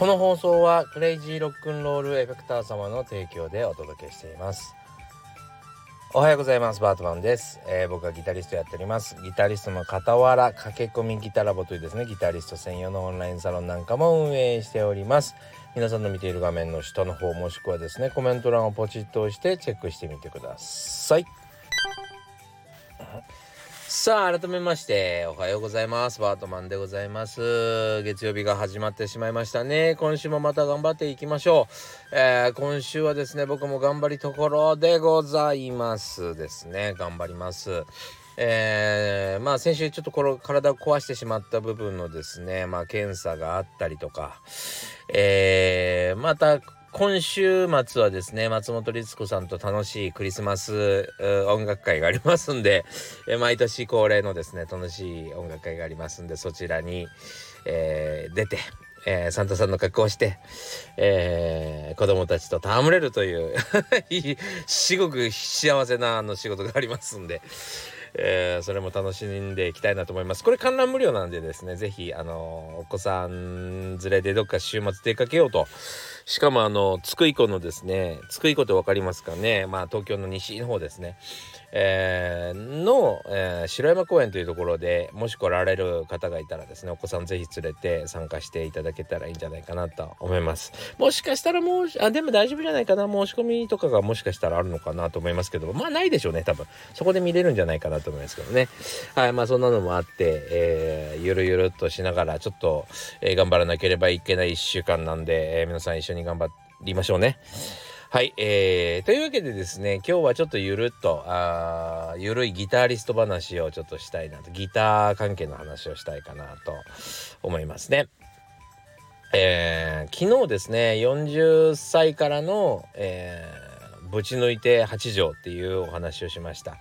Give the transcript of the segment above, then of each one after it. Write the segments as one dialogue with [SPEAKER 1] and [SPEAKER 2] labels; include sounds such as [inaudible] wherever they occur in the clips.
[SPEAKER 1] この放送はクレイジーロックンロールエフェクター様の提供でお届けしています。おはようございます。バートマンです、えー、僕はギタリストやっております。ギタリストの傍ら駆け込みギタラボというですねギタリスト専用のオンラインサロンなんかも運営しております。皆さんの見ている画面の下の方もしくはですねコメント欄をポチッと押してチェックしてみてください。さあ改めましておはようございます。バートマンでございます。月曜日が始まってしまいましたね。今週もまた頑張っていきましょう、えー、今週はですね僕も頑張りところでございます。ですね。頑張ります。えー、まあ先週ちょっとこの体を壊してしまった部分のですねまあ検査があったりとか。えー、また今週末はですね、松本律子さんと楽しいクリスマス音楽会がありますんで、え毎年恒例のですね、楽しい音楽会がありますんで、そちらに、えー、出て、えー、サンタさんの格好をして、えー、子供たちと戯れるという [laughs] すごく幸せなあの仕事がありますんで、えー、それも楽しんでいきたいなと思います。これ観覧無料なんでですね、是非あのお子さん連れでどっか週末出かけようと。しかもあの津久井湖のですね津久井湖って分かりますかね？まあ東京の西の方ですね。えー、の、えー、白山公園というところでもし来られる方がいたらですねお子さんぜひ連れて参加していただけたらいいんじゃないかなと思います。もしかしたらもうあでも大丈夫じゃないかな。申し込みとかがもしかしたらあるのかなと思いますけどまあないでしょうね多分。そこで見れるんじゃないかなと思いますけどね。はいまあそんなのもあって、えー、ゆるゆるっとしながらちょっと、え、頑張らなければいけない1週間なんで、え、皆さん一緒に頑張りましょうね。はい、えー、というわけでですね、今日はちょっとゆるっと、あゆるいギタリスト話をちょっとしたいなと、ギター関係の話をしたいかなと思いますね。えー、昨日ですね、40歳からの、えー、ぶち抜いて8畳っていうお話をしました。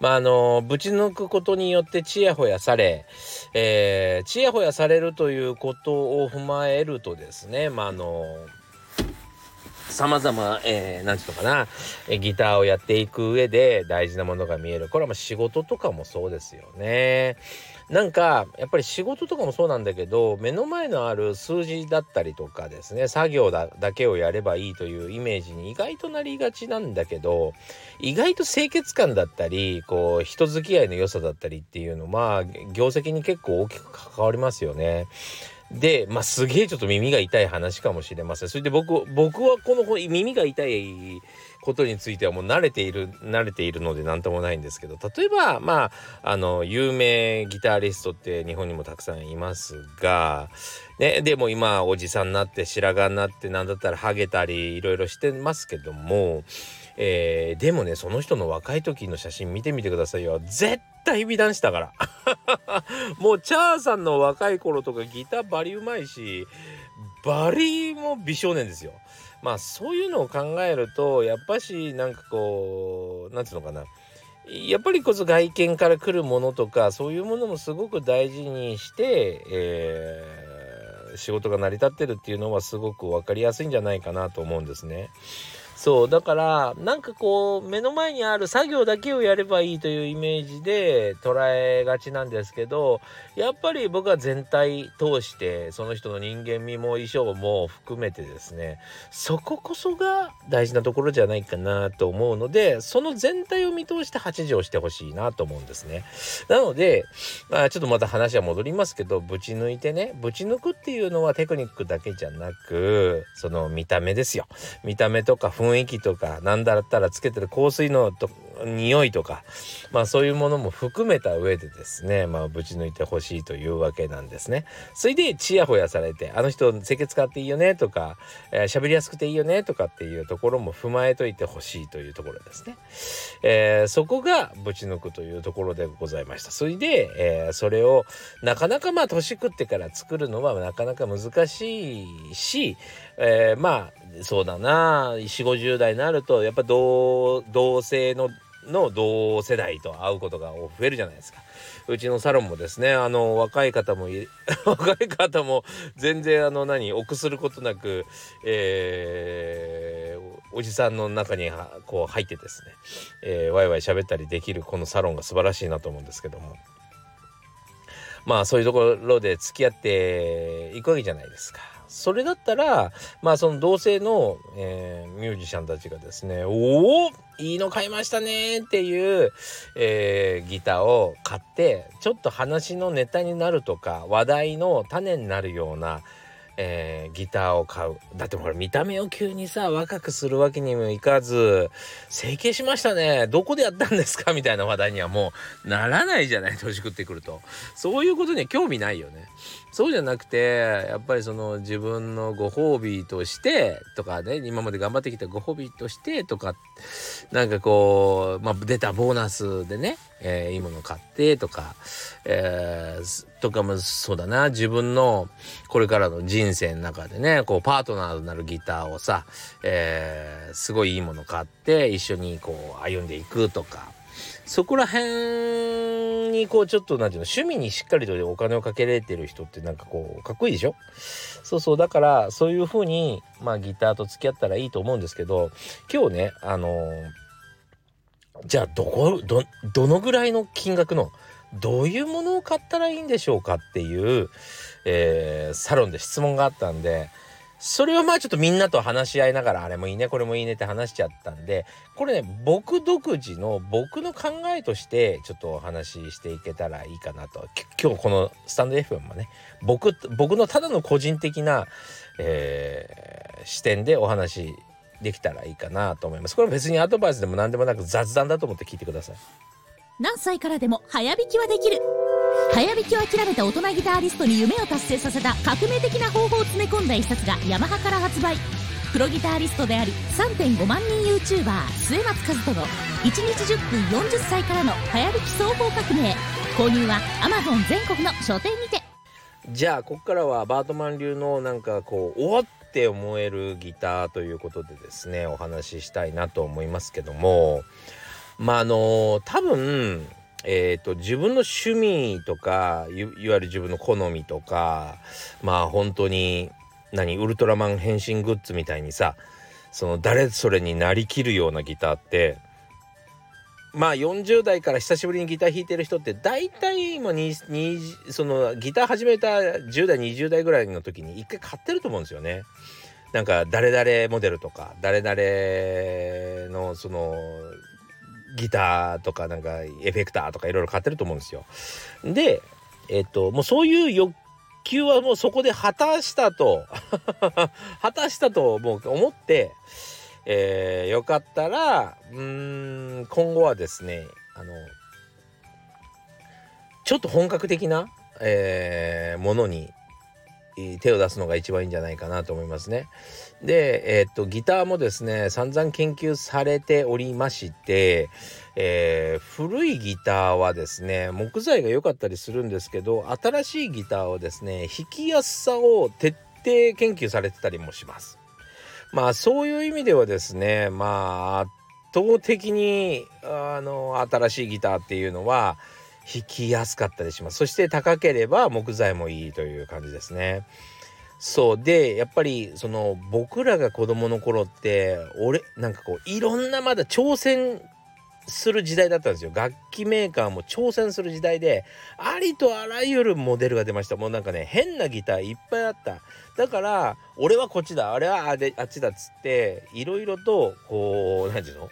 [SPEAKER 1] まああのぶち抜くことによってちやほやされ、えー、ちやほやされるということを踏まえるとですね、まああの様々、えー、なんていうのかな、えギターをやっていく上で大事なものが見える。これはまあ仕事とかもそうですよね。なんか、やっぱり仕事とかもそうなんだけど、目の前のある数字だったりとかですね、作業だだけをやればいいというイメージに意外となりがちなんだけど、意外と清潔感だったり、こう、人付き合いの良さだったりっていうのは、業績に結構大きく関わりますよね。で、まあ、すげえちょっと耳が痛い話かもしれません。それで僕、僕はこの耳が痛いことについてはもう慣れている、慣れているので何ともないんですけど、例えば、まあ、あの、有名ギタリストって日本にもたくさんいますが、ね、でも今、おじさんになって白髪になって、なんだったらハゲたり、いろいろしてますけども、えー、でもねその人の若い時の写真見てみてくださいよ。絶対美男子だから。[laughs] もうチャーさんの若い頃とかギターバリうまいしバリも美少年ですよ。まあそういうのを考えるとやっぱしなんかこうなんつうのかな。やっぱりこそ外見から来るものとかそういうものもすごく大事にして、えー、仕事が成り立ってるっていうのはすごく分かりやすいんじゃないかなと思うんですね。そうだからなんかこう目の前にある作業だけをやればいいというイメージで捉えがちなんですけどやっぱり僕は全体通してその人の人間味も衣装も含めてですねそここそが大事なところじゃないかなと思うのでその全体を見通して8時をしてほしいなと思うんですね。なので、まあ、ちょっとまた話は戻りますけどぶち抜いてねぶち抜くっていうのはテクニックだけじゃなくその見た目ですよ。見た目とか雰雰囲気とか何だったらつけてる香水のと匂いとかまあそういうものも含めた上でですねまあぶち抜いてほしいというわけなんですね。それでチヤホヤされてあの人清潔使っていいよねとか喋、えー、りやすくていいよねとかっていうところも踏まえといてほしいというところですね。えー、そこがぶち抜くというところでございました。それで、えー、それをなかなかまあ年食ってから作るのはなかなか難しいし、えー、まあそうだな4 5 0代になるとやっぱ同同性のの同世代と会うことが増えるじゃないですか。うちのサロンもですねあの若い方も [laughs] 若い方も全然あの何臆することなく、えー、おじさんの中にこう入ってですね、えー、ワイワイ喋ったりできるこのサロンが素晴らしいなと思うんですけどもまあそういうところで付き合っていくわけじゃないですか。それだったらまあその同性の、えー、ミュージシャンたちがですね「おおいいの買いましたね」っていう、えー、ギターを買ってちょっと話のネタになるとか話題の種になるようなえー、ギターを買う。だってほら見た目を急にさ若くするわけにもいかず整形しましたね。どこでやったんですか？みたいな話題にはもうならないじゃない？年食ってくると。そういうことには興味ないよね。そうじゃなくてやっぱりその自分のご褒美としてとかね今まで頑張ってきたご褒美としてとかなんかこう、まあ、出たボーナスでね、えー、いいもの買ってとか、えー、とかもそうだな。自分のこれからの人生の中でねこうパートナーとなるギターをさ、えー、すごいいいもの買って一緒にこう歩んでいくとか。そこら辺にこうちょっと何て言うの趣味にしっかりとお金をかけれてる人ってなんかこうかっこいいでしょ？そうそうだからそういう風にまあギターと付き合ったらいいと思うんですけど今日ねあのー、じゃあどこどどのぐらいの金額のどういうものを買ったらいいんでしょうかっていう、えー、サロンで質問があったんでそれはまあちょっとみんなと話し合いながらあれもいいねこれもいいねって話しちゃったんでこれね僕独自の僕の考えとしてちょっとお話ししていけたらいいかなと。今日このスタンド FM もね僕僕のただの個人的な、えー、視点でお話できたらいいかなと思います。これ別にアドバイスでも何でもなく雑談だと思って聞いてください。
[SPEAKER 2] 何歳からでも早弾きはできる。早弾きを諦めた大人ギタリストに夢を達成させた革命的な方法を詰め込んだ一冊がヤマハから発売。プロギタリストであり3.5万人 YouTuber 末松和人の1日10分40歳からの早弾き双方革命。購入は Amazon 全国の書店にて。
[SPEAKER 1] じゃあここからはバートマン流のなんかこうおって思えるギターということでですねお話ししたいなと思いますけども。まああの多分えーと、自分の趣味とかいわゆる自分の好みとかまあ本当に何ウルトラマン変身グッズみたいにさその誰それになりきるようなギターってまあ40代から久しぶりにギター弾いてる人って大体今ににそのギター始めた10代20代ぐらいの時に一回買ってると思うんですよね。なんか誰々モデルとか誰々のそのギターとかなんかエフェクターとかいろいろ買ってると思うんですよ。で、えっと、もうそういう欲求はもうそこで果たしたと [laughs] 果たしたともう思って、えー、よかったら、うん、今後はですね、あの、ちょっと本格的な、えー、ものに手を出すのが一番いいんじゃないかなと思いますね。で、えー、っとギターもですね散々研究されておりまして、えー、古いギターはですね木材が良かったりするんですけど新しいギターはですね弾きやすさを徹底研究されてたりもします。まあそういう意味ではですねまあ圧倒的にあの新しいギターっていうのは弾きやすかったりします。そして高ければ木材もいいという感じですね。そうでやっぱりその僕らが子供の頃って俺なんかこういろんなまだ挑戦する時代だったんですよ。楽器メーカーも挑戦する時代でありとあらゆるモデルが出ました。もうなんかね変なギターいっぱいあった。だから俺はこっちだあれはあれあっちだっつっていろいろとこう何て言うの？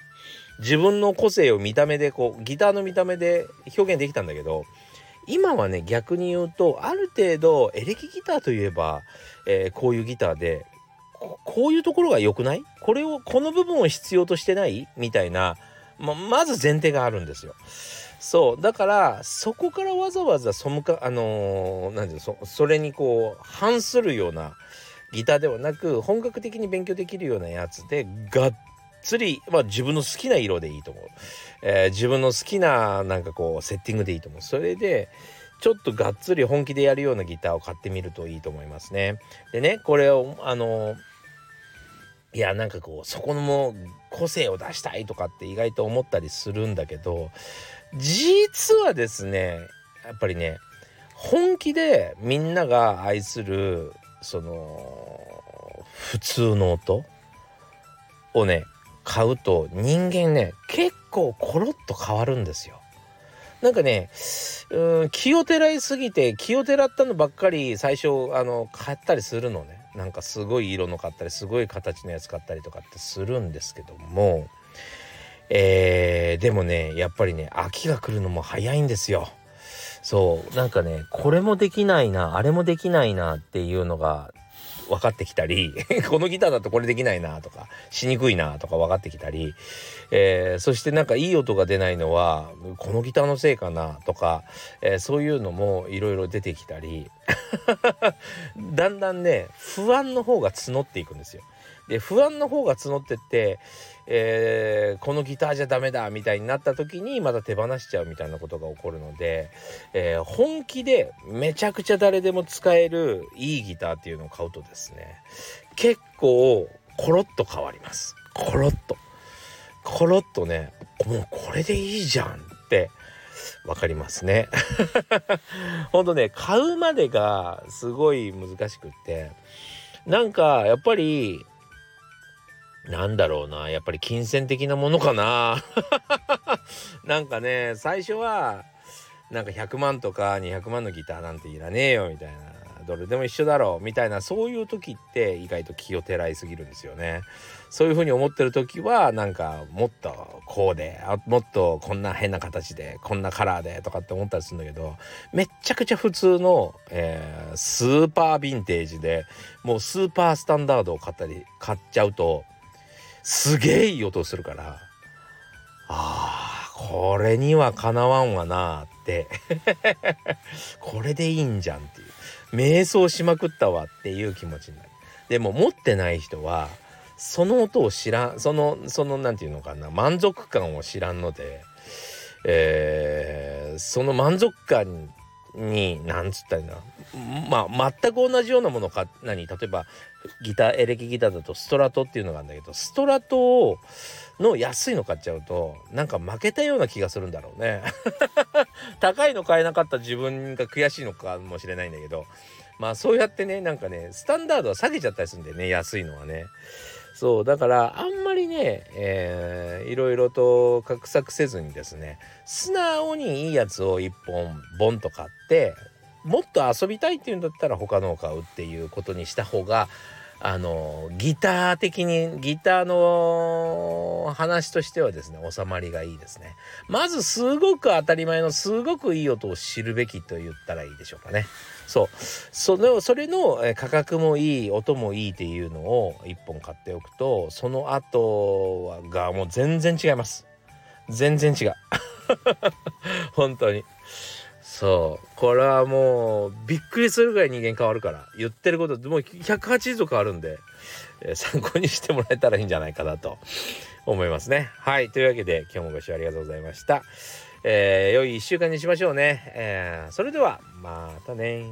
[SPEAKER 1] 自分の個性を見た目でこうギターの見た目で表現できたんだけど今はね逆に言うとある程度エレキギターといえば、えー、こういうギターでこういうところが良くない？これをこの部分を必要としてない？みたいなままず前提があるんですよ。そうだからそこからわざわざそむかあのー、ていうそそれにこう反するようなギターではなく本格的に勉強できるようなやつでがっつり、まあ、自分の好きな色でいいと思う、えー、自分の好きななんかこうセッティングでいいと思う。それでちょっとがっつり本気でやるようなギターを買ってみるといいと思いますね。でねこれをあのいやなんかこうそこのも個性を出したいとかって意外と思ったりするんだけど実はですねやっぱりね本気でみんなが愛するその普通の音をね買うと人間ね結構コロッと変わるんですよ。なんかねうん気をてらいすぎて気をてらったのばっかり最初あの買ったりするのね。なんかすごい色の買ったりすごい形のやつ買ったりとかってするんですけどもえー、でもねやっぱりね秋が来るのも早いんですよ。そうなんかねこれもできないなあれもできないなっていうのが分かってきたり [laughs] このギターだとこれできないなとかしにくいなとか分かってきたり、えー、そしてなんかいい音が出ないのはこのギターのせいかなとか、えー、そういうのもいろいろ出てきたり [laughs] だんだんね不安の方が募っていくんですよ。で不安の方が募ってって、えー、このギターじゃダメだみたいになった時にまた手放しちゃうみたいなことが起こるので、えー、本気でめちゃくちゃ誰でも使えるいいギターっていうのを買うとですね結構コロッと変わります。コロッと。コロッとねもうこれでいいじゃんってわかりますね。ほんとね買うまでがすごい難しくってなんかやっぱりなんだろうなやっぱり金銭的なものかな。[laughs] なんかね最初はなんか100万とか200万のギターなんていらねえよみたいな。どれでも一緒だろうみたいな。そういう時って意外と気をてらいすぎるんですよね。そういうふうに思ってる時はなんかもっとこうでもっとこんな変な形でこんなカラーでとかって思ったりするんだけどめっちゃくちゃ普通の、えー、スーパーヴィンテージでもうスーパースタンダードを買ったり買っちゃうとすげえいい音するからあーこれにはかなわんわなって。[laughs] これでいいんじゃんっていう。瞑想しまくったわっていう気持ちになる。でも持ってない人はその音を知らんそのその何て言うのかな満足感を知らんので、えー、その満足感に何つったらいいなまあ全く同じようなものか何？例えばギターエレキギターだとストラトっていうのがあるんだけどストラトの安いの買っちゃうとなんか負けたような気がするんだろうね。[laughs] 高いの買えなかった自分が悔しいのかもしれないんだけどまあそうやってねなんかねスタンダードは下げちゃったりするんでね安いのはね。そうだからあんまりね、えー、いろいろと画策せずにですね素直にいいやつを1本ボンと買ってもっと遊びたいっていうんだったら他のを買うっていうことにした方があのギター的にギターの話としてはですね収まりがいいですね。まずすごく当たり前のすごくいい音を知るべきと言ったらいいでしょうかね。そう。そのそれの価格もいい音もいいっていうのを1本買っておくとその後がもう全然違います。全然違う。[laughs] 本当に。そう。これはもうびっくりするぐらい人間変わるから言ってることもう180度変わるんで、えー、参考にしてもらえたらいいんじゃないかなと思いますね。はいというわけで今日もご視聴ありがとうございました。えー、良い1週間にしましょうね、えー、それではまたね